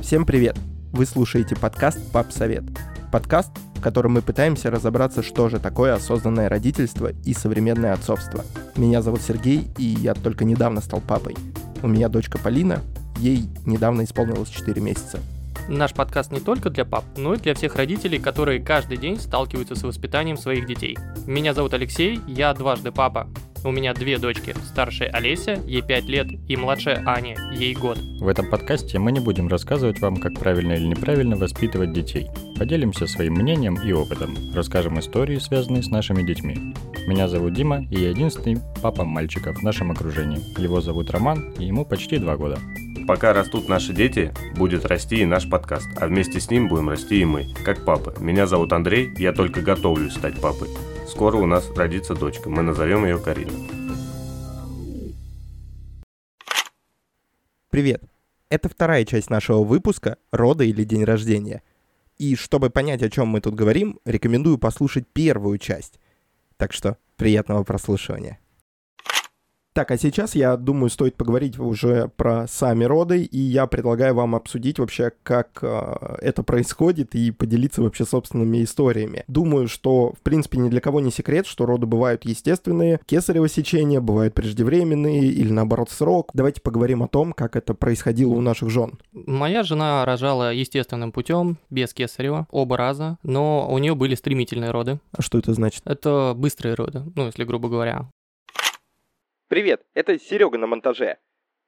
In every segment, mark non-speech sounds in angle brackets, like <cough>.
Всем привет! Вы слушаете подкаст «Пап Совет». Подкаст, в котором мы пытаемся разобраться, что же такое осознанное родительство и современное отцовство. Меня зовут Сергей, и я только недавно стал папой. У меня дочка Полина, ей недавно исполнилось 4 месяца. Наш подкаст не только для пап, но и для всех родителей, которые каждый день сталкиваются с воспитанием своих детей. Меня зовут Алексей, я дважды папа. У меня две дочки. Старшая Олеся, ей 5 лет, и младшая Аня, ей год. В этом подкасте мы не будем рассказывать вам, как правильно или неправильно воспитывать детей. Поделимся своим мнением и опытом. Расскажем истории, связанные с нашими детьми. Меня зовут Дима, и я единственный папа мальчиков в нашем окружении. Его зовут Роман, и ему почти два года. Пока растут наши дети, будет расти и наш подкаст, а вместе с ним будем расти и мы, как папы. Меня зовут Андрей, я только готовлюсь стать папой. Скоро у нас родится дочка, мы назовем ее Карина. Привет! Это вторая часть нашего выпуска «Рода или день рождения». И чтобы понять, о чем мы тут говорим, рекомендую послушать первую часть. Так что приятного прослушивания. Так, а сейчас, я думаю, стоит поговорить уже про сами роды, и я предлагаю вам обсудить вообще, как э, это происходит, и поделиться вообще собственными историями. Думаю, что, в принципе, ни для кого не секрет, что роды бывают естественные, кесарево сечение, бывают преждевременные или, наоборот, срок. Давайте поговорим о том, как это происходило у наших жен. Моя жена рожала естественным путем, без кесарева, оба раза, но у нее были стремительные роды. А что это значит? Это быстрые роды, ну, если грубо говоря. Привет, это Серега на монтаже.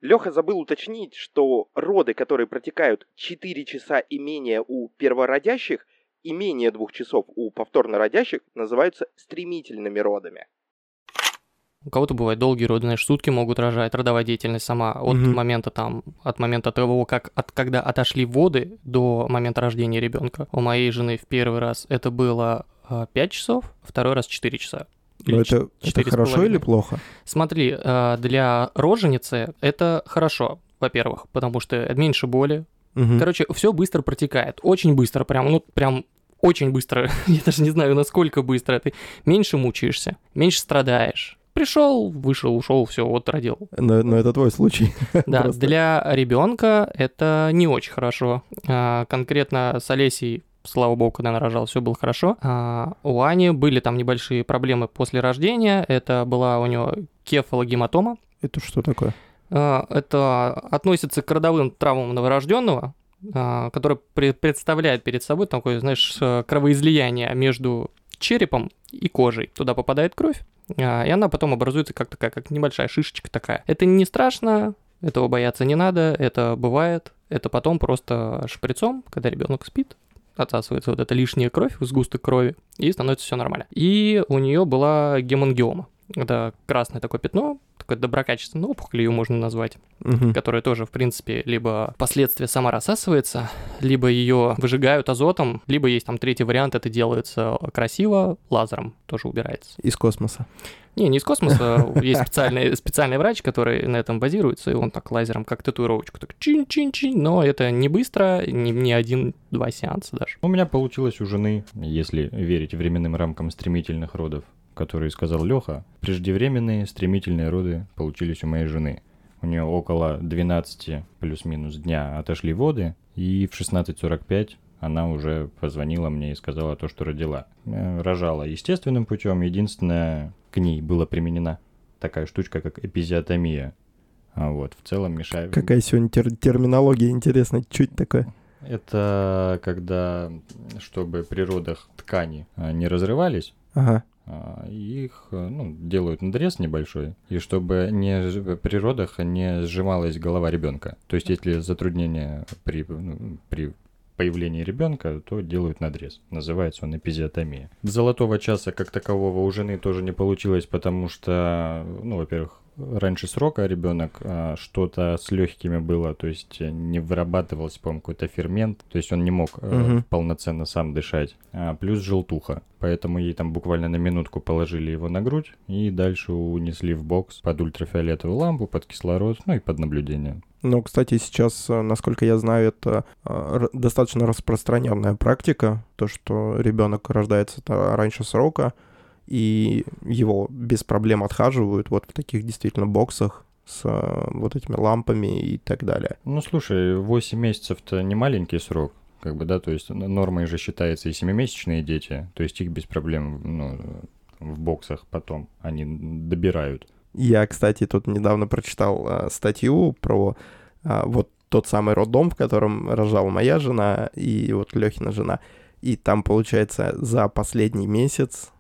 Леха забыл уточнить, что роды, которые протекают 4 часа и менее у первородящих и менее 2 часов у повторно родящих, называются стремительными родами. У кого-то бывают долгие роды, знаешь, сутки могут рожать, родовая деятельность сама от Мгм. момента там, от момента того, как, от, когда отошли воды до момента рождения ребенка. У моей жены в первый раз это было 5 часов, второй раз 4 часа. Но это, это хорошо или плохо? Смотри, э, для роженицы это хорошо, во-первых, потому что меньше боли. Мгм. Короче, все быстро протекает, очень быстро, прям, ну, прям очень быстро. <laughs> Я даже не знаю, насколько быстро. Ты меньше мучаешься, меньше страдаешь. Пришел, вышел, ушел, все, вот родил. но, но это твой случай. <laughs> Да, Просто. для ребенка это не очень хорошо. А, конкретно с Олесей, слава богу, когда она рожала, все было хорошо. А, у Ани были там небольшие проблемы после рождения. Это была у нее кефалогематома. Это что такое? А, Это относится к родовым травмам новорожденного, а, который пре- представляет перед собой такое, знаешь, кровоизлияние между черепом и кожей. Туда попадает кровь, а, и она потом образуется как такая, как небольшая шишечка такая. Это не страшно, этого бояться не надо, это бывает. Это потом просто шприцом, когда ребенок спит, отсасывается вот эта лишняя кровь, сгусток крови, и становится все нормально. И у нее была гемангиома. Это красное такое пятно, такое доброкачественная опухоль ее можно назвать, Мгм. которая тоже, в принципе, либо впоследствии сама рассасывается, либо ее выжигают азотом, либо есть там третий вариант, это делается красиво, лазером тоже убирается. Из космоса. Не, не из космоса, есть специальный, специальный врач, который на этом базируется, и он так лазером, как татуировочку, так чин-чин-чин, но это не быстро, не, не один-два сеанса даже. У меня получилось у жены, если верить временным рамкам стремительных родов, которые сказал Леха, преждевременные стремительные роды получились у моей жены. У нее около 12 плюс-минус дня отошли воды, и в 16.45 она уже позвонила мне и сказала то, что родила. Э, Рожала естественным путем, единственное, к ней была применена такая штучка, как эпизиотомия. А вот, в целом мешает... Какая сегодня тер- терминология интересная. Это такое? Это когда, чтобы при родах ткани а, не разрывались, Ага. а, их а, ну, делают надрез небольшой, и чтобы не, при родах не сжималась голова ребенка. То есть, если затруднение при, ну, при появлении ребенка, то делают надрез. Называется он эпизиотомия. Золотого часа как такового у жены тоже не получилось, потому что, ну, во-первых, раньше срока ребенок а, что-то с легкими было, то есть э, не вырабатывался, по-моему, какой-то фермент, то есть он не мог Мгм. полноценно сам дышать. А, плюс желтуха. Поэтому ей там буквально на минутку положили его на грудь и дальше унесли в бокс под ультрафиолетовую лампу, под кислород, ну и под наблюдение. Ну, кстати, сейчас, э, насколько я знаю, это достаточно распространенная практика, то, что ребенок рождается раньше срока, и его без проблем отхаживают вот в таких действительно боксах с э, вот этими лампами и так далее. Ну, слушай, 8 месяцев-то не маленький срок, как бы, да, то есть нормой же считается и семимесячные дети, то есть их без проблем, ну, в боксах потом они добирают. Я, кстати, тут недавно прочитал а, статью про а, вот тот самый роддом, в котором рожала моя жена и вот Лехина жена. И там, получается, за последний месяц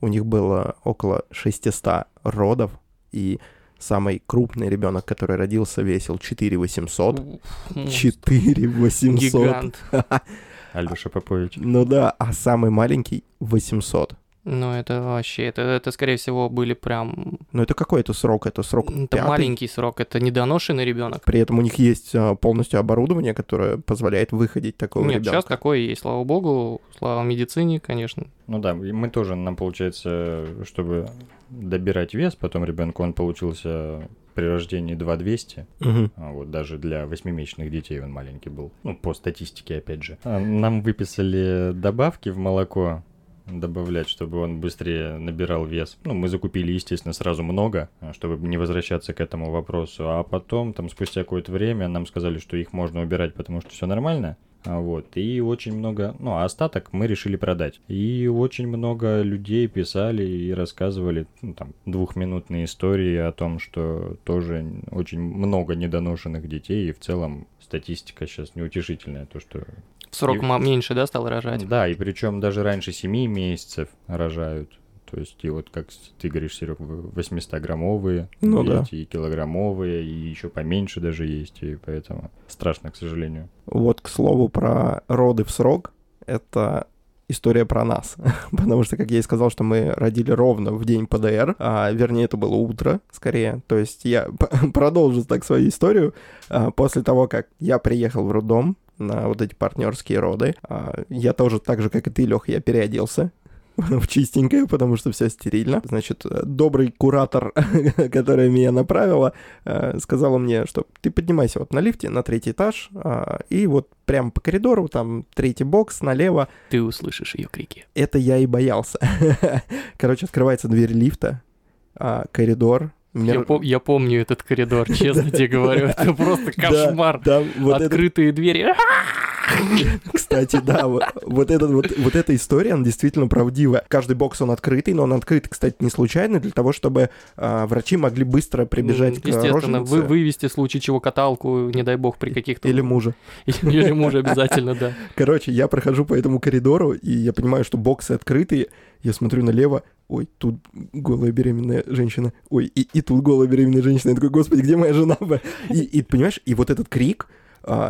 у них было около 600 родов, и самый крупный ребенок, который родился, весил 4 800. Уф, ну, 4 800. Гигант. <laughs> Альбуша Попович. Ну да, а самый маленький 800. Ну, это вообще, это, это, скорее всего, были прям... Ну это какой это срок? Это срок Это пятый. маленький срок, это недоношенный ребенок. При этом у них есть а, полностью оборудование, которое позволяет выходить такого Нет, ребенка. сейчас такое есть, слава богу, слава медицине, конечно. Ну да, мы тоже, нам получается, чтобы добирать вес, потом ребенку он получился при рождении 2200, Мгм. а вот даже для восьмимесячных детей он маленький был. Ну, по статистике, опять же. А, Нам выписали добавки в молоко, добавлять, чтобы он быстрее набирал вес. Ну, мы закупили, естественно, сразу много, а, чтобы не возвращаться к этому вопросу. А потом, там, спустя какое-то время, нам сказали, что их можно убирать, потому что все нормально. А Вот, и очень много, ну, а остаток мы решили продать. И очень много людей писали и рассказывали, ну, там, двухминутные истории о том, что тоже очень много недоношенных детей, и в целом статистика сейчас неутешительная, то, что В срок И- меньше, да, стал рожать? да, и причем даже раньше 7 месяцев рожают. То есть, и вот как ты говоришь, Серег, 800-граммовые Ну да. и килограммовые, и еще поменьше даже есть, и поэтому страшно, к сожалению. Вот, к слову, про роды в срок. Это история про нас. <laughs> Потому что, как я и сказал, что мы родили ровно в день ПДР, а, вернее, это было утро, скорее. То есть я <laughs> продолжу так свою историю. А, после того, как я приехал в роддом на вот эти партнерские роды, а, я тоже, так же, как и ты, Лех, я переоделся <laughs> в чистенькое, потому что все стерильно. Значит, э, добрый куратор, <laughs> которая меня направила, э, сказала мне, что ты поднимайся вот на лифте на третий этаж, а, и вот прямо по коридору, там третий бокс налево. Ты услышишь ее крики. Это я и боялся. <laughs> Короче, открывается дверь лифта, а, коридор. Мне- Я, пом- я помню этот коридор, честно тебе говорю. Это просто кошмар. Открытые двери. <laughs> кстати, да, вот, вот, этот, вот, вот эта история, она действительно правдивая. Каждый бокс, он открытый, но он открыт, кстати, не случайно, для того, чтобы а, врачи могли быстро прибежать к Естественно, роженице вы, вывести в случае чего каталку, не дай бог, при каких-то... или мужа. Или, <laughs> или мужа обязательно, да. Короче, я прохожу по этому коридору, и я понимаю, что боксы открытые. Я смотрю налево, ой, тут голая беременная женщина, ой, и, и тут голая беременная женщина. Я такой, господи, где моя жена? бы?» <laughs> И, и понимаешь, и вот этот крик,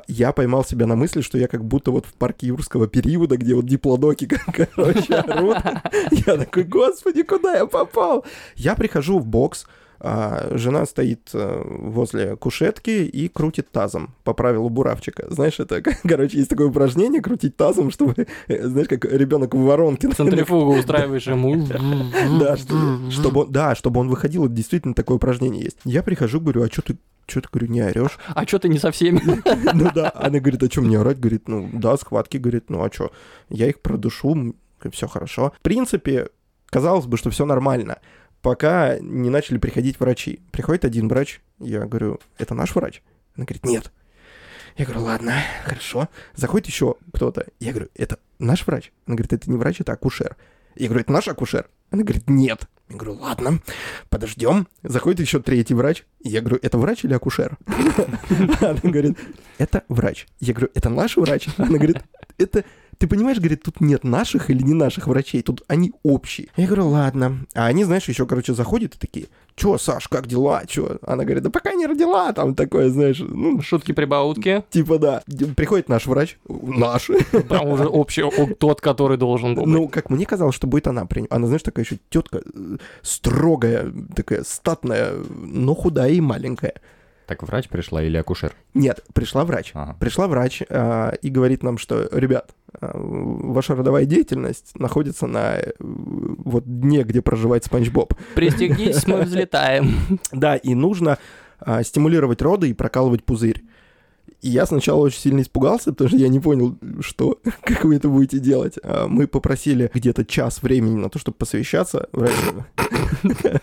я поймал себя на мысли, что я как будто вот в парке юрского периода, где вот диплодоки, <laughs> короче, орут. Я такой, господи, куда я попал? Я прихожу в бокс, а, жена стоит э, возле кушетки и крутит тазом по правилу буравчика. Знаешь, это, <laughs> короче, есть такое упражнение крутить тазом, чтобы, э, знаешь, как ребенок в воронке. Центрифугу устраиваешь ему. <laughs> Да, что- чтобы да, чтобы он выходил, действительно такое упражнение есть. Я прихожу, говорю, а что ты, что ты, говорю, не орешь? А что ты не со всеми? <laughs> Ну да, она говорит, а что мне орать? Говорит, ну да, схватки, говорит, ну а что, я их продушу, все хорошо. В принципе, казалось бы, что все нормально, пока не начали приходить врачи. Приходит один врач, я говорю, это наш врач? Она говорит, нет. Я говорю, ладно, хорошо. Заходит еще кто-то. Я говорю, это наш врач? Она говорит, это не врач, это акушер. Я говорю, это наш акушер? Она говорит, нет. Я говорю, ладно, подождем. Заходит еще третий врач. Я говорю, это врач или акушер? <laughs> Она говорит, это врач. Я говорю, это наш врач? Она говорит, это... Ты понимаешь, говорит, тут нет наших или не наших врачей, тут они общие. Я говорю, ладно. А они, знаешь, еще, короче, заходят и такие, чё, Саш, как дела, чё? Она говорит, да пока не родила, там такое, знаешь, ну, Шутки-прибаутки. типа да. Приходит наш врач, наш, Там уже общий, тот, который должен был быть. Ну, как мне казалось, что будет она. Она, знаешь, такая еще тетка строгая, такая статная, но худая и маленькая. Так врач пришла или акушер? Нет, пришла врач. Ага. Пришла врач а, и говорит нам, что, ребят, а, ваша родовая деятельность находится на э, вот дне, где проживает Спанч Боб. Пристегнитесь, мы <laughs> взлетаем. Да, и нужно а, стимулировать роды и прокалывать пузырь. И я сначала очень сильно испугался, потому что я не понял, что, <laughs> как вы это будете делать. Мы попросили где-то час времени на то, чтобы посовещаться. Врач, <laughs>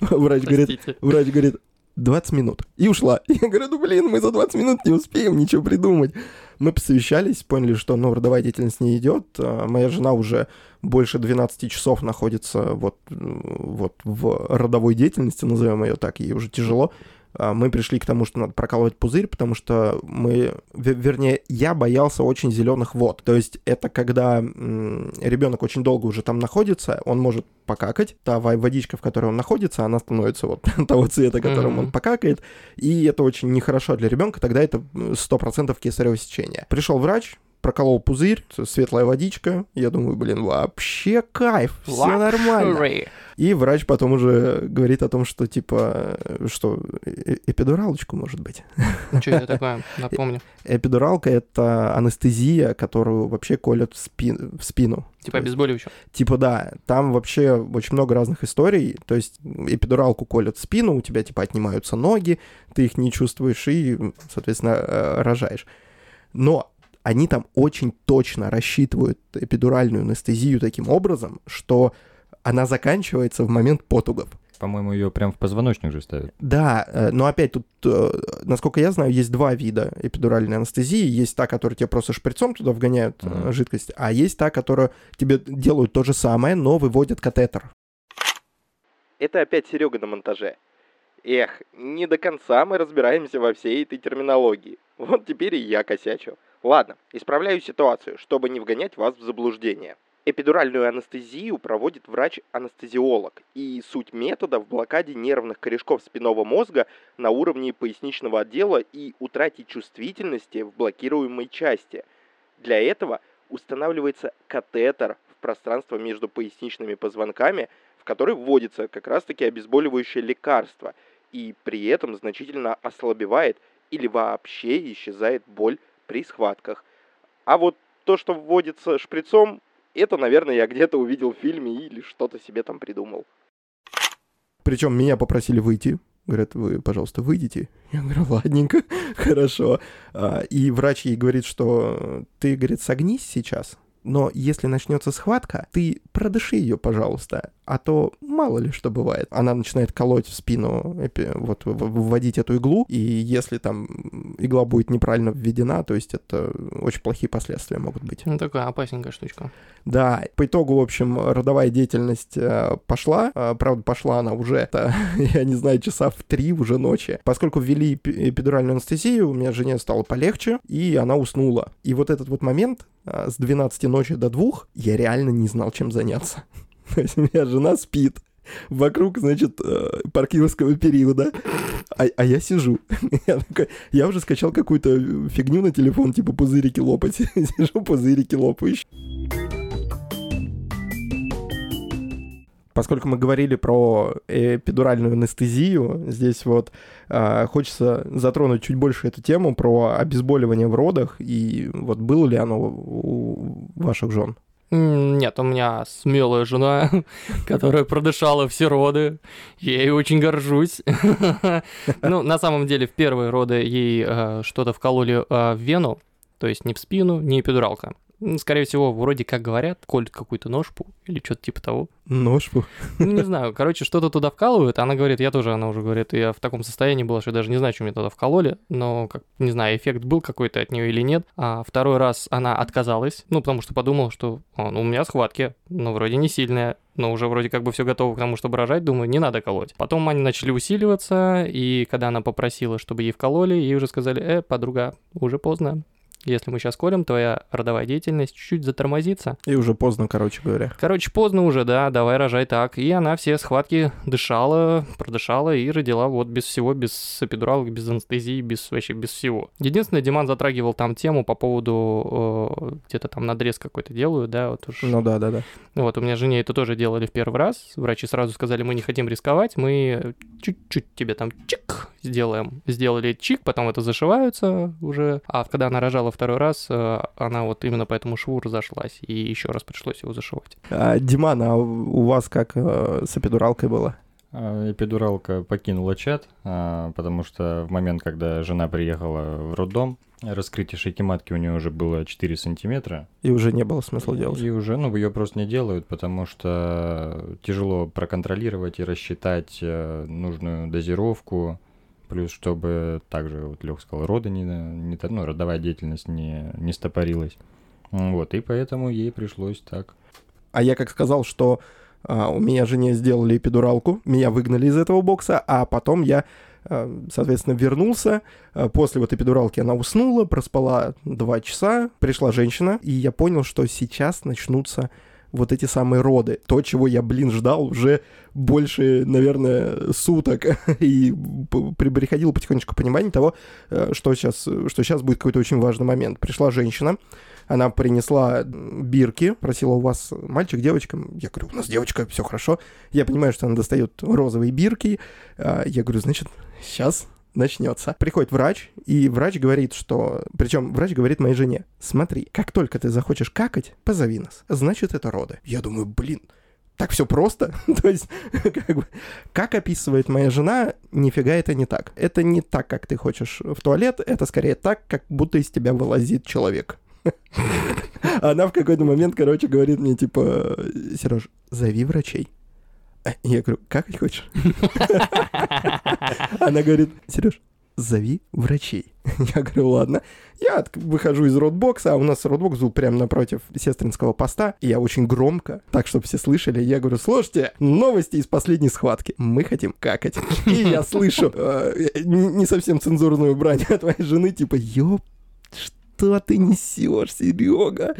Врач говорит, Простите. врач говорит, 20 минут. И ушла. <laughs> Я говорю, ну блин, мы за 20 минут не успеем ничего придумать. Мы посовещались, поняли, что, ну, родовая деятельность не идет. А Моя жена уже больше 12 часов находится вот, э, вот в родовой деятельности, назовем ее так, ей уже тяжело. А, Мы пришли к тому, что надо прокалывать пузырь, потому что мы, ве- вернее, я боялся очень зеленых вод. То есть это когда ребенок очень долго уже там находится, он может покакать, та во- водичка, в которой он находится, она становится вот <laughs> того цвета, которым Мгм. он покакает, и это очень нехорошо для ребенка, тогда это м, 100% кесарево сечение. Пришел врач, проколол пузырь, светлая водичка, я думаю, блин, вообще кайф, все нормально. И врач потом уже говорит о том, что типа, э, что э- эпидуралочку может быть. Что это <laughs> такое? Напомню. Эпидуралка — это анестезия, которую вообще колят в, спин- в спину. Типа обезболивающего. Типа да, там вообще очень много разных историй. То есть эпидуралку колят в спину, у тебя типа отнимаются ноги, ты их не чувствуешь и, соответственно, э, рожаешь. Но они там очень точно рассчитывают эпидуральную анестезию таким образом, что она заканчивается в момент потугов. По-моему, ее прям в позвоночник же ставят. Да, э, но опять тут, э, насколько я знаю, есть два вида эпидуральной анестезии. Есть та, которая тебе просто шприцом туда вгоняют Мгм. жидкость, а есть та, которая тебе делают то же самое, но выводят катетер. Это опять Серега на монтаже. Эх, не до конца мы разбираемся во всей этой терминологии. Вот теперь и я косячу. Ладно, исправляю ситуацию, чтобы не вгонять вас в заблуждение. Эпидуральную анестезию проводит врач-анестезиолог, и суть метода в блокаде нервных корешков спинного мозга на уровне поясничного отдела и утрате чувствительности в блокируемой части. Для этого устанавливается катетер в пространство между поясничными позвонками, в который вводится как раз-таки обезболивающее лекарство, и при этом значительно ослабевает или вообще исчезает боль при схватках. А вот то, что вводится шприцом, это, наверное, я где-то увидел в фильме или что-то себе там придумал. Причем меня попросили выйти. Говорят, вы, пожалуйста, выйдите. Я говорю, ладненько, <laughs> хорошо. А, И врач ей говорит, что ты, говорит, согнись сейчас, но если начнется схватка, ты продыши ее, пожалуйста, а то мало ли что бывает. Она начинает колоть в спину, вот вводить эту иглу, и если там игла будет неправильно введена, то есть это очень плохие последствия могут быть. Ну, такая опасненькая штучка. Да, по итогу, в общем, родовая деятельность э, пошла. Э, правда, пошла она уже, это, <laughs> я не знаю, часа в три уже ночи. Поскольку ввели эпи- эпидуральную анестезию, у меня жене стало полегче, и она уснула. И вот этот вот момент с 12 ночи до 2 я реально не знал, чем заняться. <laughs> То есть у меня жена спит. Вокруг, значит, э, паркирского периода. А, а я сижу. <laughs> Я, такой, я уже скачал какую-то фигню на телефон, типа пузырики лопать. <laughs> Сижу, пузырики лопаю. Поскольку мы говорили про эпидуральную анестезию, здесь вот э, хочется затронуть чуть больше эту тему про обезболивание в родах и вот было ли оно у ваших жен? Нет, у меня смелая жена, <laughs> которая продышала все роды. Я ей очень горжусь. <laughs> Ну, на самом деле, в первые роды ей э, что-то вкололи э, в вену, то есть не в спину, не эпидуралка. М, Скорее всего, вроде как говорят, колют какую-то ножпу или что-то типа того. Ножпу. Ну, не знаю, короче, что-то туда вкалывают. Она говорит, я тоже, она уже говорит, я в таком состоянии была, что я даже не знаю, что мне туда вкололи, но, как, не знаю, эффект был какой-то от нее или нет. А второй раз она отказалась, ну, потому что подумала, что «А, ну, у меня схватки, ну, вроде не сильные, но уже вроде как бы все готово к тому, чтобы рожать, думаю, не надо колоть. Потом они начали усиливаться, и когда она попросила, чтобы ей вкололи, ей уже сказали, э, подруга, уже поздно. Если мы сейчас колем, твоя родовая деятельность чуть-чуть затормозится. И уже поздно, короче говоря. Короче, поздно уже, да, давай рожай так. И она все схватки дышала, продышала и родила вот без всего, без эпидуралок, без анестезии, без вообще без всего. Единственное, Диман затрагивал там тему по поводу э, где-то там надрез какой-то делают, да, вот уж. Ну да, да, да. Вот, у меня жене это тоже делали в первый раз. Врачи сразу сказали, мы не хотим рисковать, мы чуть-чуть тебе там чик сделаем. Сделали чик, потом это зашиваются уже. А когда она рожала второй раз, э, она вот именно по этому шву разошлась. И еще раз пришлось его зашивать. А, Диман, а у вас как э, с эпидуралкой было? А, Эпидуралка покинула чат, а, потому что в момент, когда жена приехала в роддом, раскрытие шейки матки у нее уже было 4 сантиметра. И уже не было смысла делать. И уже, ну, ее просто не делают, потому что тяжело проконтролировать и рассчитать э, нужную дозировку. Плюс, чтобы также, вот Лех сказал, роды не, не, ну, родовая деятельность не, не стопорилась. Вот, и поэтому ей пришлось так. А я как сказал, что а, у меня жене сделали эпидуралку, меня выгнали из этого бокса, а потом я, а, соответственно, вернулся. А, После вот эпидуралки она уснула, проспала два часа, пришла женщина, и я понял, что сейчас начнутся вот эти самые роды. То, чего я, блин, ждал уже больше, наверное, суток. <laughs> И приходило потихонечку понимание того, э, что сейчас, что сейчас будет какой-то очень важный момент. Пришла женщина, она принесла бирки, просила у вас мальчик, девочка. Я говорю, у нас девочка, все хорошо. Я понимаю, что она достает розовые бирки. А, Я говорю, значит, сейчас начнется. Приходит врач, и врач говорит, что... Причем врач говорит моей жене, смотри, как только ты захочешь какать, позови нас. Значит, это роды. Я думаю, блин, так все просто. <laughs> То есть, как, бы, как описывает моя жена, нифига это не так. Это не так, как ты хочешь в туалет, это скорее так, как будто из тебя вылазит человек. <laughs> Она в какой-то момент, короче, говорит мне, типа, Сереж, зови врачей. А Я говорю, как хочешь? <laughs> Она говорит, Сереж, зови врачей. <laughs> Я говорю, ладно. Я выхожу из родбокса, а у нас родбокс был прямо напротив сестринского поста. И я очень громко, так, чтобы все слышали, я говорю, слушайте, новости из последней схватки. Мы хотим какать. <laughs> И я слышу э, не не совсем цензурную брань от твоей жены, типа, ёп, что ты несешь, Серега?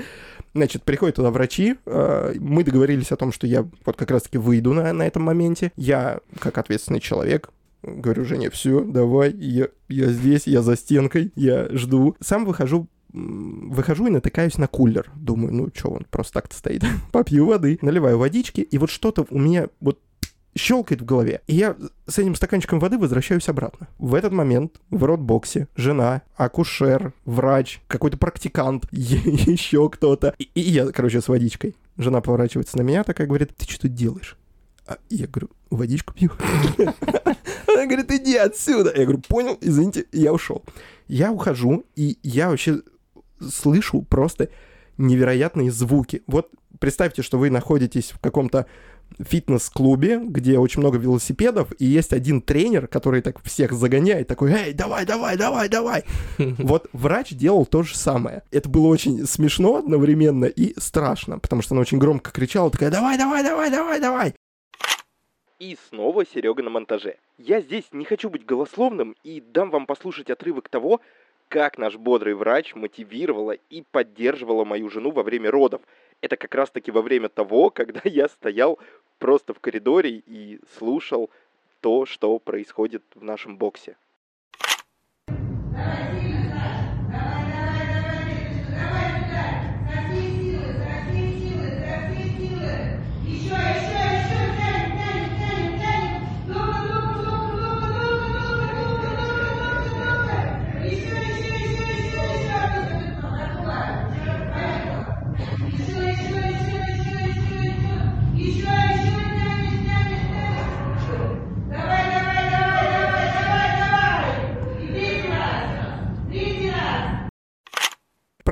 Значит, приходят туда врачи, э, мы договорились о том, что я вот как раз-таки выйду на, на этом моменте. Я, как ответственный человек, говорю Жене, все, давай, я, я здесь, я за стенкой, я жду. Сам выхожу Выхожу и натыкаюсь на кулер. Думаю, ну что, он просто так-то стоит. <laughs> Попью воды, наливаю водички, и вот что-то у меня вот щелкает в голове. И я с этим стаканчиком воды возвращаюсь обратно. В этот момент в родбоксе жена, акушер, врач, какой-то практикант, <laughs> еще кто-то. И, и я, короче, с водичкой. Жена поворачивается на меня, такая говорит, ты что тут делаешь? А я говорю, водичку пью. <laughs> Она говорит, иди отсюда. Я говорю, понял, извините, я ушел. Я ухожу, и я вообще слышу просто невероятные звуки. Вот представьте, что вы находитесь в каком-то фитнес-клубе, где очень много велосипедов, и есть один тренер, который так всех загоняет, такой, эй, давай, давай, давай, давай. <laughs> Вот врач делал то же самое. Это было очень смешно одновременно и страшно, потому что она очень громко кричала, такая, давай, давай, давай, давай, давай. И снова Серега на монтаже. Я здесь не хочу быть голословным и дам вам послушать отрывок того, как наш бодрый врач мотивировала и поддерживала мою жену во время родов. Это как раз-таки во время того, <laughs> когда я стоял просто в коридоре и слушал то, что происходит в нашем боксе.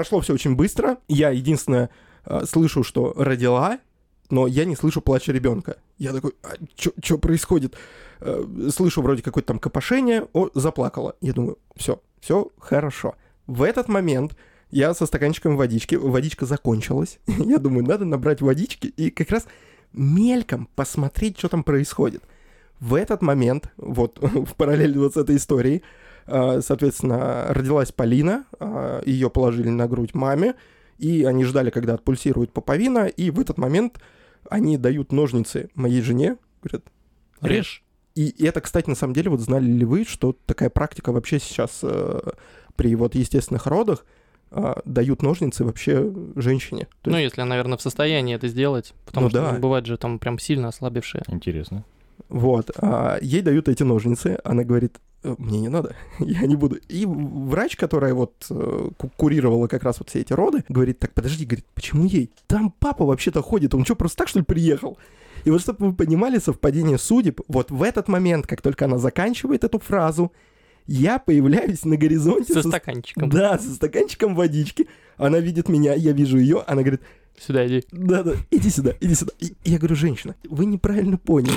Прошло все очень быстро. Я единственное э, слышу, что родила, но я не слышу плача ребенка. Я такой, а что происходит? Э, слышу вроде какое-то там копошение, о, заплакала. Я думаю, все, все хорошо. В этот момент я со стаканчиком водички, водичка закончилась. <laughs> я думаю, надо набрать водички и как раз мельком посмотреть, что там происходит. В этот момент, вот <laughs> в параллель вот с этой историей, соответственно, родилась Полина, э, ее положили на грудь маме, и они ждали, когда отпульсирует поповина, и в этот момент они дают ножницы моей жене, говорят, Режь. и это, кстати, на самом деле, вот знали ли вы, что такая практика вообще сейчас э, при вот естественных родах э, дают ножницы вообще женщине? То Ну, есть- если, наверное, в состоянии это сделать. Потому Ну что да. бывает же там прям сильно ослабевшие. Интересно. Вот, а ей дают эти ножницы, она говорит, «Э, мне не надо, <laughs> я не буду. И врач, которая вот э, ку- курировала как раз вот все эти роды, говорит, так, подожди, говорит, почему ей? Там папа вообще-то ходит, он что, просто так, что ли, приехал? И вот чтобы вы понимали совпадение судеб, вот в этот момент, как только она заканчивает эту фразу, я появляюсь на горизонте Со со- стаканчиком. Да, со стаканчиком водички. Она видит меня, я вижу ее, она говорит, Сюда иди. Да-да, иди сюда, иди сюда. И я говорю, женщина, вы неправильно поняли.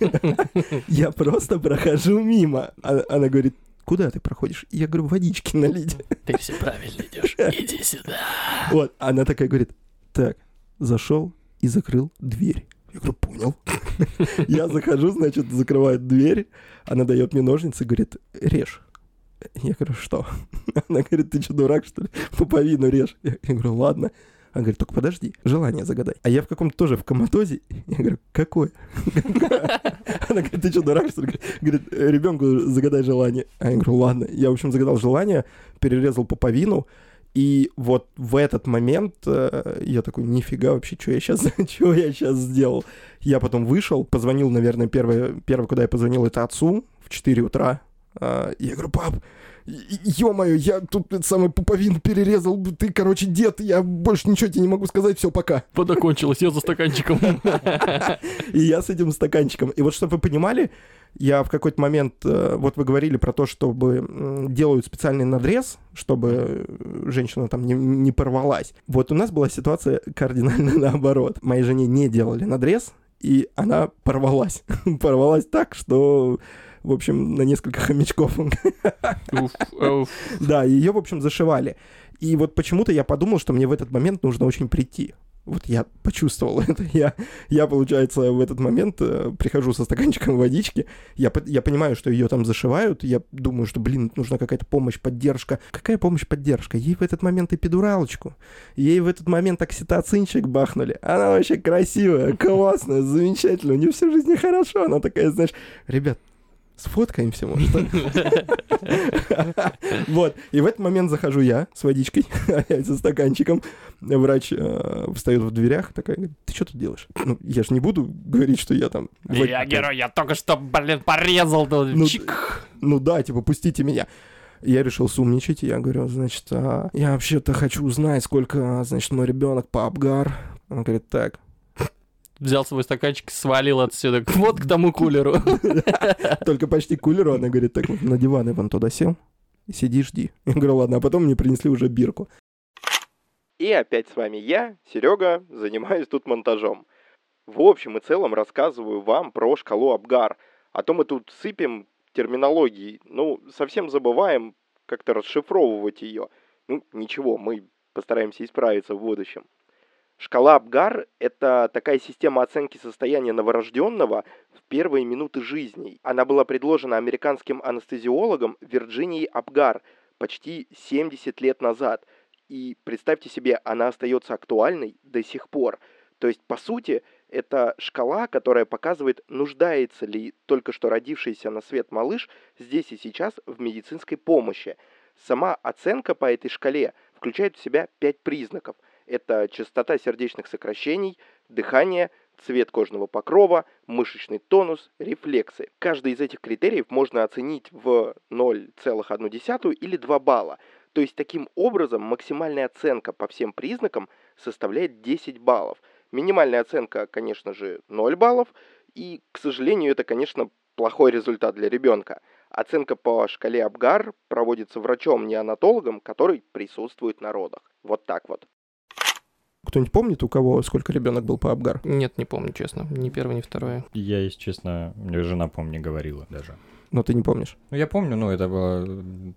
<laughs> Я просто прохожу мимо. А- Она говорит, куда ты проходишь? Я говорю, водички налить. Ты все правильно идешь. <laughs> Иди сюда. Вот, она такая говорит, так, зашел и закрыл дверь. Я говорю, понял. <laughs> Я захожу, значит, закрывает дверь, она дает мне ножницы говорит, режь. Я говорю, что? Она говорит, ты что, дурак, что ли? Пуповину режь. Я говорю, ладно. Она говорит, только подожди, желание загадай. А я в каком-то тоже в коматозе. <laughs> Я говорю, какое? <laughs> Она говорит, ты что, дурак, что ли? Говорит, ребенку загадай желание. А я говорю, ладно. Я, в общем, загадал желание, перерезал пуповину, и вот в этот момент э, я такой, нифига вообще, что я сейчас, <laughs> что я сейчас сделал? Я потом вышел, позвонил, наверное, первое, первое, куда я позвонил, это отцу в 4 утра. А, я говорю, пап, ё-моё, я тут это самое пуповину перерезал, ты, короче, дед, я больше ничего тебе не могу сказать, все, пока. Вода кончилась, я за стаканчиком. И я с этим стаканчиком. И вот чтобы вы понимали, я в какой-то момент, э, вот вы говорили про то, чтобы делают специальный надрез, чтобы э, женщина там не, не порвалась. Вот у нас была ситуация кардинально <laughs> наоборот. Моей жене не делали надрез, и она порвалась. <laughs> порвалась так, что, в общем, на несколько хомячков. Да, ее, в общем, зашивали. И вот почему-то я подумал, что мне в этот момент нужно очень прийти. Вот я почувствовал <laughs> это. Я, я получается, в этот момент э, прихожу со стаканчиком водички. Я, я понимаю, что ее там зашивают. Я думаю, что, блин, нужна какая-то помощь, поддержка. Какая помощь, поддержка? Ей в этот момент эпидуралочку. Ей в этот момент окситоцинчик бахнули. Она вообще красивая, классная, замечательная. У нее всю жизнь хорошо. Она такая, знаешь, ребят, сфоткаемся, может. Вот. И в этот момент захожу я с водичкой, <laughs> со стаканчиком. Врач э, встает в дверях, такая, говорит, ты что тут делаешь? Ну, я же не буду говорить, что я там... Я герой, я только что, блин, порезал. Ну. Ну да, типа, пустите меня. Я решил сумничать, и я говорю, значит, а, я вообще-то хочу узнать, сколько, значит, мой ребенок по Абгар. Он говорит, так, Взял свой стаканчик, свалил отсюда. <laughs> Вот к тому кулеру. <laughs> только почти кулеру. Она говорит, так, на диван Иван туда сел, сиди, жди. Я говорю, ладно, а потом мне принесли уже бирку. И опять с вами я, Серега, занимаюсь тут монтажом. В общем и целом рассказываю вам про шкалу Абгар. А то мы тут сыпем терминологией, ну, совсем забываем как-то расшифровывать ее. Ну, ничего, мы постараемся исправиться в будущем. Шкала Абгар – это такая система оценки состояния новорожденного в первые минуты жизни. Она была предложена американским анестезиологом Вирджинией Абгар почти 70 лет назад. И представьте себе, она остается актуальной до сих пор. То есть, по сути, это шкала, которая показывает, нуждается ли только что родившийся на свет малыш здесь и сейчас в медицинской помощи. Сама оценка по этой шкале включает в себя пять признаков. Это частота сердечных сокращений, дыхание, цвет кожного покрова, мышечный тонус, рефлексы. Каждый из этих критериев можно оценить в 0,1 или 2 балла. То есть таким образом максимальная оценка по всем признакам составляет 10 баллов. Минимальная оценка, конечно же, 0 баллов. И, к сожалению, это, конечно, плохой результат для ребенка. Оценка по шкале Абгар проводится врачом-неонатологом, который присутствует на родах. Вот так вот. Кто-нибудь помнит, у кого сколько ребенок был по Абгар? Нет, не помню, честно. Ни первое, ни второе. Я, если честно, мне жена, помню, не говорила даже. Но ты не помнишь. Ну, я помню, ну, это было...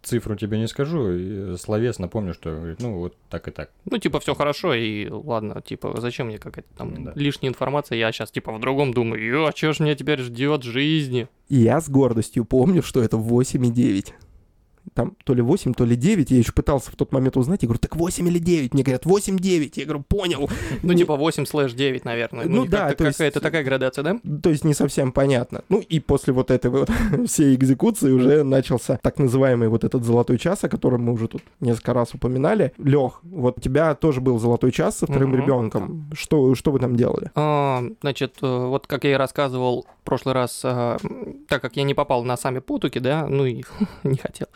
Цифру тебе не скажу, и словесно помню, что, ну, вот так и так. Ну, типа, все хорошо, и ладно, типа, зачем мне какая-то там Да. лишняя информация? Я сейчас, типа, в другом думаю, ё, что ж меня теперь ждет жизни? И я с гордостью помню, что это 8,9. Там то ли 8, то ли 9. Я еще пытался в тот момент узнать. Я говорю, так 8 или 9? Мне говорят, 8-9. Я говорю, понял. Ну, типа 8 слэш 9, наверное. Ну не да, как-то то есть- какая-то такая градация, да? То есть не совсем понятно. Ну и после вот этой вот <laughs> всей экзекуции уже начался так называемый вот этот золотой час, о котором мы уже тут несколько раз упоминали. Лех, вот у тебя тоже был золотой час со вторым ребенком. Что, что вы там делали? А, значит, э, вот как я и рассказывал прошлый раз, а, так как я не попал на сами потуки, да, ну и <laughs> не хотел,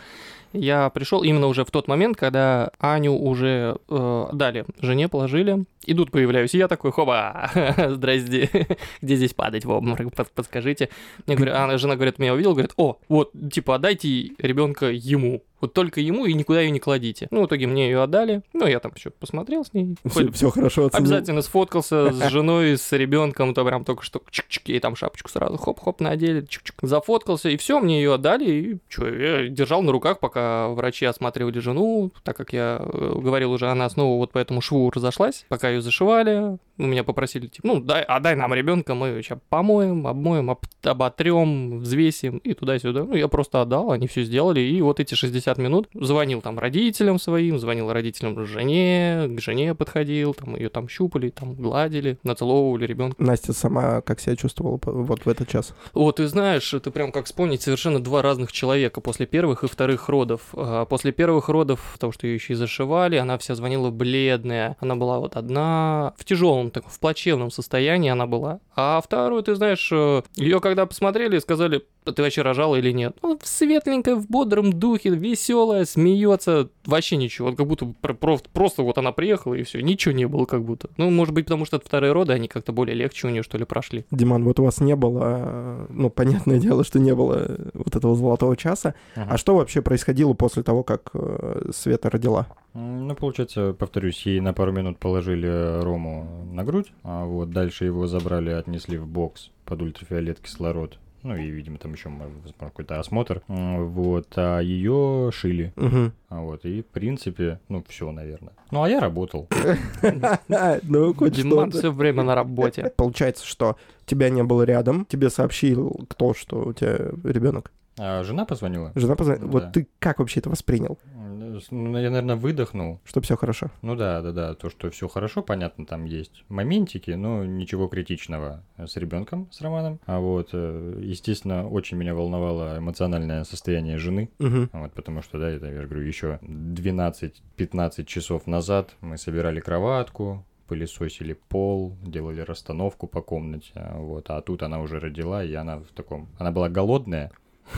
я пришел именно уже в тот момент, когда Аню уже э, дали жене, положили, И тут появляюсь я такой, хоба, <laughs> здрасте, <laughs> где здесь падать в обморок, под- подскажите. Мне говорят, а жена говорит, меня увидела, говорит, о, вот, типа, отдайте ребенка ему, вот только ему и никуда ее не кладите. Ну, в итоге мне ее отдали, ну, я там еще посмотрел с ней, Все, хоть хорошо оценил. Обязательно сфоткался с <laughs> женой, с ребенком, то прям только что чик-чик, ей там шапочку сразу хоп-хоп надели, чик-чик, зафоткался, и все, мне ее отдали, и что, я держал на руках, пока врачи осматривали жену, так как я э, говорил уже, она снова вот по этому шву разошлась, пока зашивали, у меня попросили, типа, ну, дай, отдай нам ребенка, мы сейчас помоем, обмоем, об- оботрем, взвесим и туда-сюда. Ну, я просто отдал, они все сделали, и вот эти 60 минут звонил там родителям своим, звонил родителям жене, к жене подходил, там ее там щупали, там гладили, нацеловывали ребенка. Настя сама как себя чувствовала вот в этот час? Вот, ты знаешь, это прям как вспомнить совершенно два разных человека после первых и вторых родов. А, После первых родов, потому что ее еще и зашивали, она вся звонила бледная. Она была вот одна, в тяжелом, так, в плачевном состоянии она была. А вторую, ты знаешь, ее когда посмотрели, сказали, «А ты вообще рожала или нет? Ну, в светленькой, в бодром духе, веселая, смеется, вообще ничего. Вот как будто про- про- просто вот она приехала и все, ничего не было как будто. Ну, может быть, потому что это вторые роды, они как-то более легче у нее, что ли, прошли. Диман, вот у вас не было, э, ну, понятное дело, что не было э, вот этого золотого часа. А что вообще происходило после того, как э, Света родила? Ну, получается, повторюсь, ей на пару минут положили Рому на грудь, а вот дальше его забрали, отнесли в бокс под ультрафиолет кислород. Ну и, видимо, там еще какой-то осмотр. Вот, а ее шили. А вот, и, в принципе, ну, все, наверное. Ну, а я работал. <laughs> Ну, хоть Диман все время на работе. <laughs> Получается, что тебя не было рядом, тебе сообщил кто, что у тебя ребенок. А жена позвонила? Жена позвонила. Да. Вот ты как вообще это воспринял? Ну, я, наверное, выдохнул. Что все хорошо? Ну да, да, да, то, что все хорошо, понятно, там есть моментики, но ничего критичного с ребенком, с Романом. А вот, э, естественно, очень меня волновало эмоциональное состояние жены. Мгм. Вот, потому что, да, это, я же говорю, еще 12-15 часов назад мы собирали кроватку, пылесосили пол, делали расстановку по комнате, вот, а тут она уже родила, и она в таком, она была голодная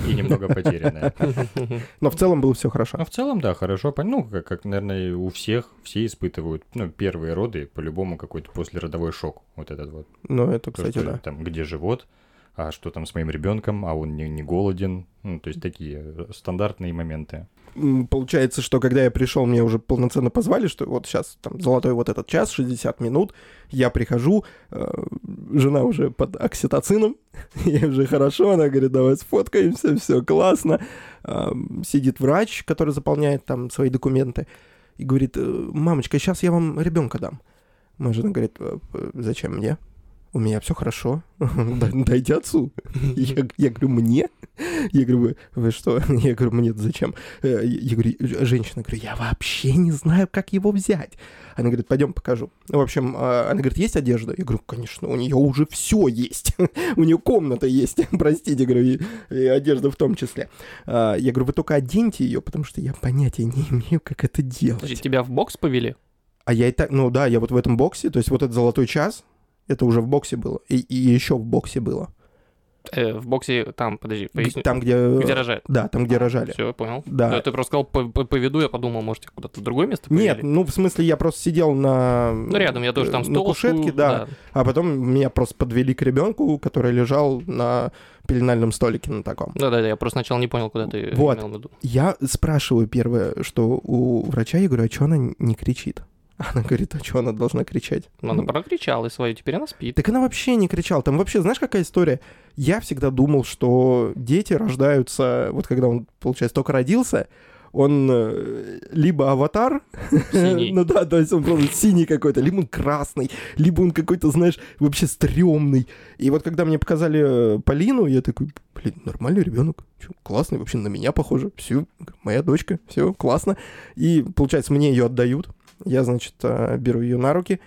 и немного потерянная. <laughs> Но в целом было все хорошо. Ну, в целом, да, хорошо. Ну, как, как, наверное, у всех, все испытывают, ну, первые роды, по-любому какой-то послеродовой шок. Вот этот вот. Ну, это, То, кстати, что да. Там, где живот, а что там с моим ребенком, а он не, не голоден. Ну, то есть такие стандартные моменты. Получается, что когда я пришел, мне уже полноценно позвали, что вот сейчас там золотой вот этот час, 60 минут, я прихожу, э, жена уже под окситоцином, <laughs> ей уже хорошо, она говорит, давай сфоткаемся, все классно. А, Сидит врач, который заполняет там свои документы, и говорит, «Э, мамочка, сейчас я вам ребенка дам. Моя жена говорит, «Э, э, зачем мне? У меня все хорошо. Дай- Дайте отцу. Я, я говорю, мне? Я говорю, вы, вы что? <laughs> Я говорю, мне зачем? Э, Я говорю, «Ж- женщина, говорю, я вообще не знаю, как его взять. Она говорит, пойдем покажу. В общем, а, она говорит, есть одежда? Я говорю, конечно, у нее уже все есть. <laughs> У нее комната есть, <laughs> простите, говорю, и, и одежда в том числе. А, Я говорю, вы только оденьте ее, потому что я понятия не имею, как это делать. Подожди, тебя в бокс повели? А я и так, ну да, я вот в этом боксе, то есть вот этот золотой час, это уже в боксе было, и, и еще в боксе было. Э, в боксе там, подожди, поясню. Там, где... Где рожают? Да, там, где рожали. Все, понял. Да. Ты просто сказал, по- по- поведу, я подумал, может, куда-то в другое место повели? Нет, ну в смысле я просто сидел на... Ну, рядом, я тоже там на стол. кушетке, да. А потом меня просто подвели к ребенку, который лежал на пеленальном столике на таком. Да-да-да, я просто сначала не понял, куда ты Вот. имел в виду. Я спрашиваю первое, что у врача, я говорю, а что она не кричит? Она говорит, а что она должна кричать? Ну, она прокричала свою, теперь она спит. Так она вообще не кричала. Там вообще, знаешь, какая история? Я всегда думал, что дети рождаются, вот когда он, получается, только родился, он э, либо аватар, <laughs> ну да, то есть он просто синий какой-то, либо он красный, либо он какой-то, знаешь, вообще стрёмный. И вот когда мне показали э, Полину, я такой, блин, нормальный ребенок, классный, вообще на меня похоже, все, моя дочка, все, классно. И, получается, мне ее отдают, я, значит, э, беру ее на руки,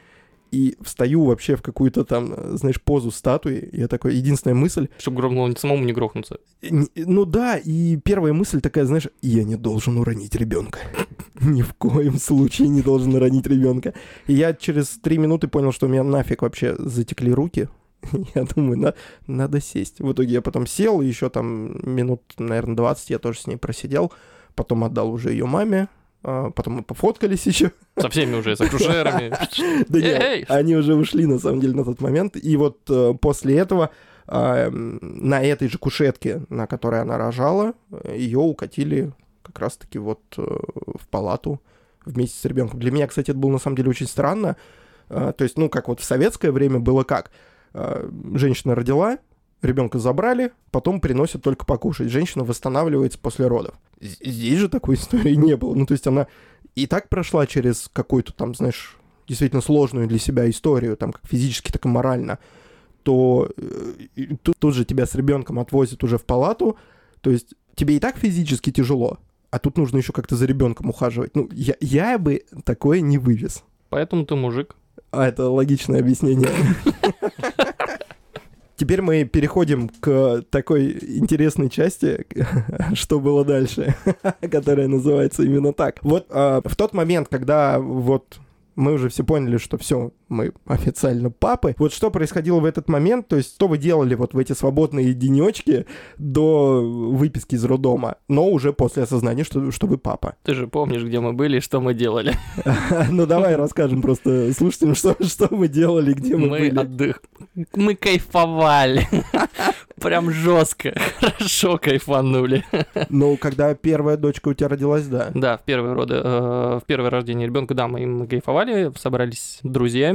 и встаю вообще в какую-то там, знаешь, позу статуи. Я такой, единственная мысль, Чтобы грохнуло, самому не грохнуться. Ну да, и первая мысль такая, знаешь, я не должен уронить ребенка. <laughs> Ни в коем случае не должен уронить ребенка. И я через три минуты понял, что у меня нафиг вообще затекли руки. <laughs> Я думаю, на- надо сесть. В итоге я потом сел, еще там минут, наверное, 20 я тоже с ней просидел. Потом отдал уже ее маме. А, потом мы пофоткались еще. Со всеми уже, с акушерами. <laughs> Да нет, они уже ушли, на самом деле, на тот момент. И вот э, после этого а, на этой же кушетке, на которой она рожала, ее укатили как раз-таки вот э, в палату вместе с ребенком. Для меня, кстати, это было на самом деле очень странно. А, То есть, ну, как вот в советское время было как? Женщина родила, ребенка забрали, потом приносят только покушать. Женщина восстанавливается после родов. Здесь же такой <laughs> истории не было. Ну, то есть она и так прошла через какую-то там, знаешь, действительно сложную для себя историю, там, как физически, так и морально, то э, тут, тут же тебя с ребенком отвозят уже в палату, то есть тебе и так физически тяжело, а тут нужно еще как-то за ребенком ухаживать. Ну, я, я бы такое не вывез. Поэтому ты мужик. А это логичное объяснение. <laughs> Теперь мы переходим к такой интересной части, <laughs> что было дальше, <laughs> которая называется именно так. Вот а, в тот момент, когда вот мы уже все поняли, что все, мы официально папы. Вот что происходило в этот момент, то есть что вы делали вот в эти свободные денечки до выписки из роддома, но уже после осознания, что, что вы папа. Ты же помнишь, где мы были и что мы делали. <laughs> Ну давай расскажем просто слушателям, что, что мы делали, где мы, Мы были. отдых. Мы кайфовали. <laughs> Прям жестко. Хорошо кайфанули. <laughs> Ну, когда первая дочка у тебя родилась, да. Да, в первые роды, э, в первое рождение ребенка, да, мы, мы кайфовали, собрались с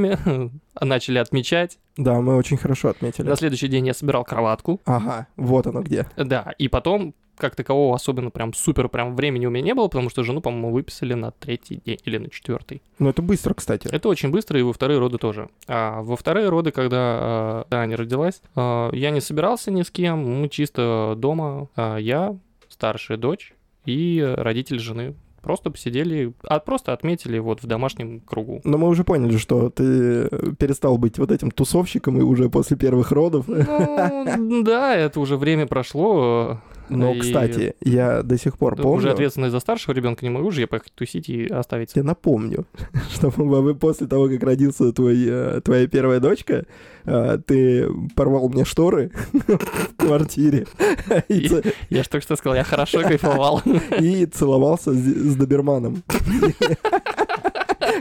друзьями, <laughs> начали отмечать. Да, мы очень хорошо отметили. На следующий день я собирал кроватку. Ага, вот оно где. Да, и потом, как такового, особенно прям супер прям времени у меня не было, потому что жену, по-моему, выписали на третий день или на четвертый. Ну, это быстро, кстати. Это очень быстро, и во вторые роды тоже. А во вторые роды, когда э, Таня родилась, э, я не собирался ни с кем, мы чисто дома, а я, старшая дочь и родитель жены. Просто посидели, а просто отметили вот в домашнем кругу. Но мы уже поняли, что ты перестал быть вот этим тусовщиком и уже после первых родов. Ну, да, это уже время прошло. Но, и кстати, я до сих пор помню... Уже ответственность за старшего ребенка не могу же я поехать тусить и оставить. Я напомню, <laughs> что после того, как родился твой, э, твоя первая дочка, э, ты порвал мне шторы <laughs> в квартире <laughs> Я же только что сказал, я хорошо кайфовал. и целовался с доберманом.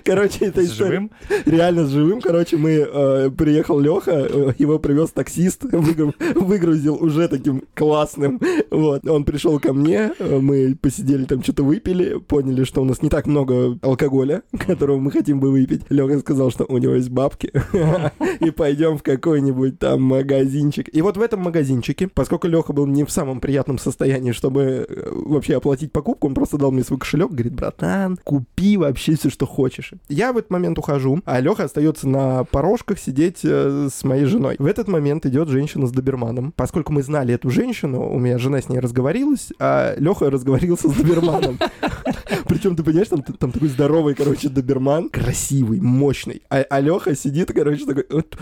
Короче, это С история. живым? Реально с живым, короче, мы э, приехал Леха, его привез таксист, <laughs> выгру- выгрузил уже таким классным. Вот, он пришел ко мне, э, мы посидели там, что-то выпили, поняли, что у нас не так много алкоголя, <laughs> которого мы хотим бы выпить. Леха сказал, что у него есть бабки, <laughs> и пойдем в какой-нибудь там магазинчик. И вот в этом магазинчике, поскольку Леха был не в самом приятном состоянии, чтобы э, вообще оплатить покупку, он просто дал мне свой кошелек, говорит, братан, купи вообще все, что хочешь. Я в этот момент ухожу, а Леха остается на порожках сидеть э, с моей женой. В этот момент идет женщина с доберманом. Поскольку мы знали эту женщину, у меня жена с ней разговорилась, а Леха разговорился с доберманом. <laughs> Причем, ты понимаешь, там, там такой здоровый, короче, доберман, красивый, мощный. А, а Леха сидит, короче, такой, «Вот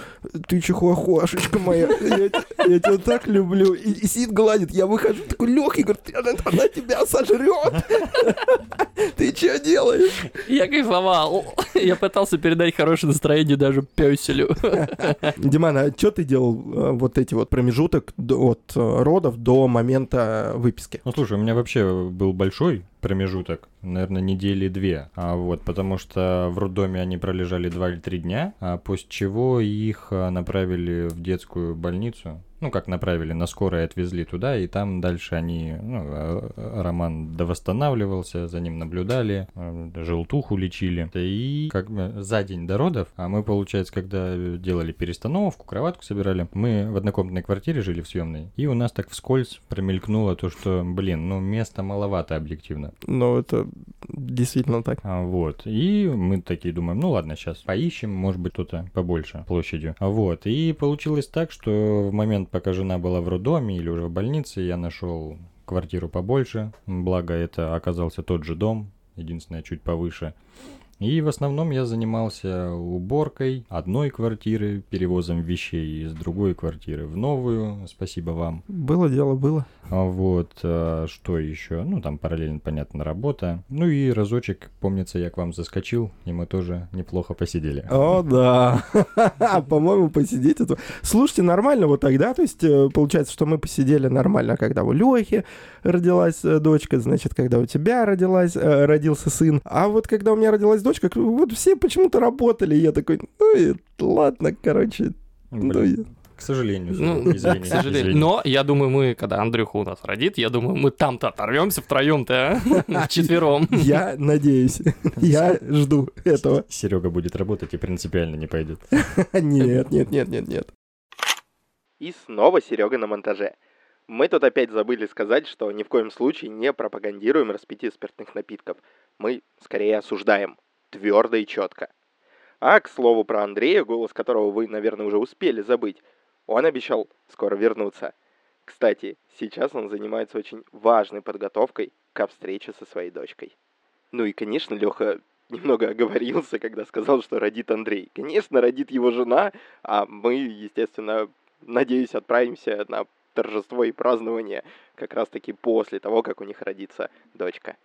ты чехуахуашечка моя, я, я тебя так люблю. И, и сидит, гладит. Я выхожу, такой, Леха, и говорит, она, она тебя сожрет. <laughs> Ты что делаешь? Я кайфовал. Я пытался передать хорошее настроение даже пёселю. <laughs> Диман, а что ты делал э, вот эти вот промежуток от э, родов до момента выписки? Ну, слушай, у меня вообще был большой промежуток, наверное, недели две. А вот, потому что в роддоме они пролежали два или три дня, а после чего их а, направили в детскую больницу. Ну, как направили, на скорой отвезли туда, и там дальше они, ну, а, Роман довосстанавливался, за ним наблюдали, а, желтуху лечили. И как бы за день до родов, а мы, получается, когда делали перестановку, кроватку собирали, мы в однокомнатной квартире жили в съемной, и у нас так вскользь промелькнуло то, что, блин, ну, места маловато объективно. Ну, это действительно так. А, Вот. И мы такие думаем, ну ладно, сейчас поищем, может быть, кто-то побольше площадью. А Вот. И получилось так, что в момент, пока жена была в роддоме или уже в больнице, я нашел квартиру побольше. Благо, это оказался тот же дом, единственное, чуть повыше. И в основном я занимался уборкой одной квартиры, перевозом вещей из другой квартиры в новую. Спасибо вам. Было дело, было. А Вот, а, что еще? Ну, там параллельно, понятно, работа. Ну и разочек, помнится, я к вам заскочил, и мы тоже неплохо посидели. О, да. <laughs> По-моему, посидеть это... Слушайте, нормально вот тогда, то есть э, получается, что мы посидели нормально, когда у Лехи родилась э, дочка, значит, когда у тебя родилась, э, родился сын. А вот когда у меня родилась дочка, к- вот все почему-то работали, и я такой, ну и ладно, короче, ну и- Блин, к сожалению, Ну, извини, к сожалению. извини. Но я думаю, мы, когда Андрюха у нас родит, я думаю, мы там-то оторвемся втроем-то, а? <laughs> <laughs> вчетвером. я надеюсь, я жду этого. Серега будет работать и принципиально не пойдет. <laughs> Нет, нет, нет, нет, нет. И снова Серега на монтаже. Мы тут опять забыли сказать, что ни в коем случае не пропагандируем распитие спиртных напитков. Мы скорее осуждаем. Твердо и четко. А, к слову, про Андрея, голос которого вы, наверное, уже успели забыть, он обещал скоро вернуться. Кстати, сейчас он занимается очень важной подготовкой к встрече со своей дочкой. Ну и, конечно, Леха немного оговорился, когда сказал, что родит Андрей. Конечно, родит его жена, а мы, естественно, надеюсь, отправимся на торжество и празднование как раз-таки после того, как у них родится дочка.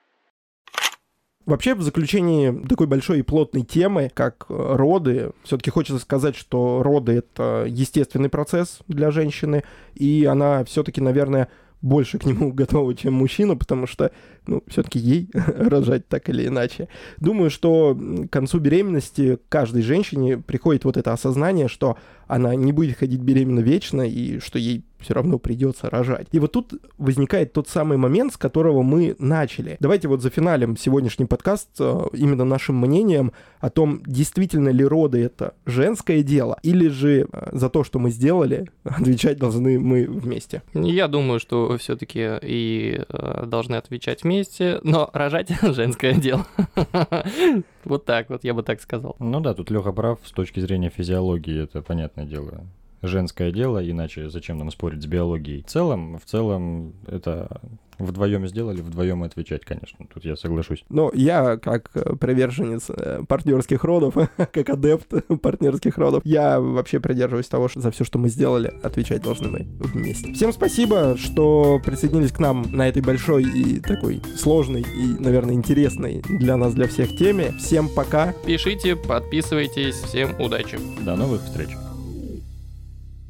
Вообще, в заключении такой большой и плотной темы, как э, роды, все-таки хочется сказать, что роды — это естественный процесс для женщины, и она все-таки, наверное, больше к нему <laughs> готова, чем мужчина, потому что, ну, все-таки ей <laughs> рожать так или иначе. Думаю, что к концу беременности каждой женщине приходит вот это осознание, что она не будет ходить беременна вечно и что ей все равно придется рожать. И вот тут возникает тот самый момент, с которого мы начали. Давайте вот зафиналим сегодняшний подкаст э, именно нашим мнением о том, действительно ли роды это женское дело, или же э, за то, что мы сделали, <laughs> отвечать должны мы вместе. Я думаю, что все-таки и э, должны отвечать вместе, но рожать <laughs> женское дело. <laughs> Вот так вот, я бы так сказал. Ну да, тут Леха прав, с точки зрения физиологии это понятное дело. Женское дело, иначе зачем нам спорить с биологией? В целом, в целом, это вдвоем сделали, вдвоем отвечать, конечно. Тут я соглашусь. Но я, как приверженец э, партнерских родов, <laughs> как адепт партнерских родов, я вообще придерживаюсь того, что за все, что мы сделали, отвечать должны мы вместе. Всем спасибо, что присоединились к нам на этой большой и такой сложной и, наверное, интересной для нас, для всех теме. Всем пока. Пишите, подписывайтесь, всем удачи. До новых встреч.